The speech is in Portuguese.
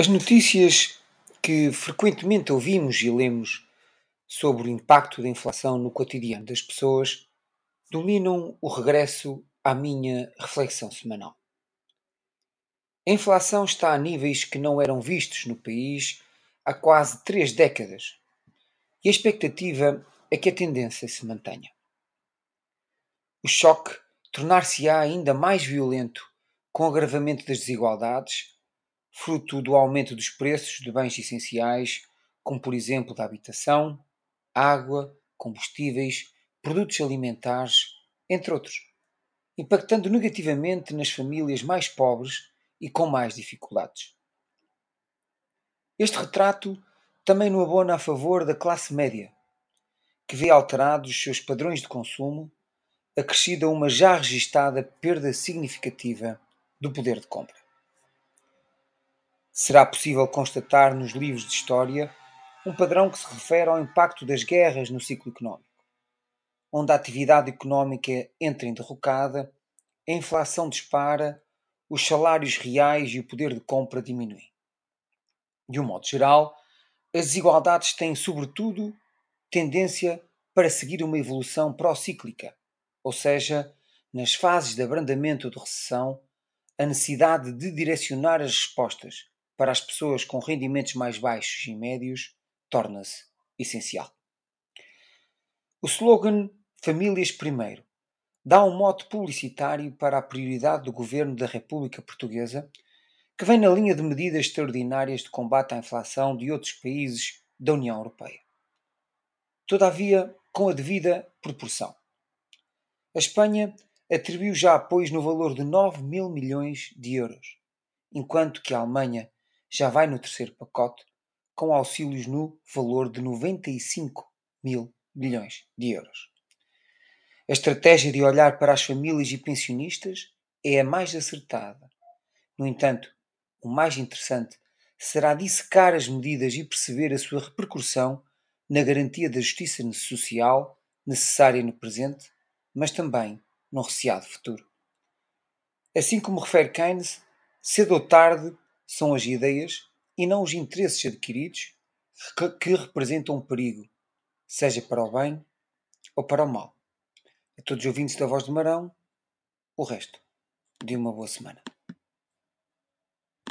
As notícias que frequentemente ouvimos e lemos sobre o impacto da inflação no cotidiano das pessoas dominam o regresso à minha reflexão semanal. A inflação está a níveis que não eram vistos no país há quase três décadas e a expectativa é que a tendência se mantenha. O choque tornar-se-á ainda mais violento com o agravamento das desigualdades fruto do aumento dos preços de bens essenciais, como por exemplo da habitação, água, combustíveis, produtos alimentares, entre outros, impactando negativamente nas famílias mais pobres e com mais dificuldades. Este retrato também no abona a favor da classe média, que vê alterados os seus padrões de consumo, acrescida uma já registada perda significativa do poder de compra será possível constatar nos livros de história um padrão que se refere ao impacto das guerras no ciclo económico, onde a atividade económica entra em derrocada, a inflação dispara, os salários reais e o poder de compra diminuem. De um modo geral, as desigualdades têm, sobretudo, tendência para seguir uma evolução procíclica, ou seja, nas fases de abrandamento ou de recessão, a necessidade de direcionar as respostas para as pessoas com rendimentos mais baixos e médios torna-se essencial. O slogan Famílias Primeiro dá um mote publicitário para a prioridade do governo da República Portuguesa, que vem na linha de medidas extraordinárias de combate à inflação de outros países da União Europeia. Todavia, com a devida proporção. A Espanha atribuiu já apoios no valor de 9 mil milhões de euros, enquanto que a Alemanha já vai no terceiro pacote, com auxílios no valor de 95 mil milhões de euros. A estratégia de olhar para as famílias e pensionistas é a mais acertada. No entanto, o mais interessante será dissecar as medidas e perceber a sua repercussão na garantia da justiça social necessária no presente, mas também no receado futuro. Assim como refere Keynes, cedo ou tarde são as ideias e não os interesses adquiridos que, representam um perigo, seja para o bem ou para o mal. A todos os ouvintes da Voz do Marão, o resto de uma boa semana.